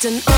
Just an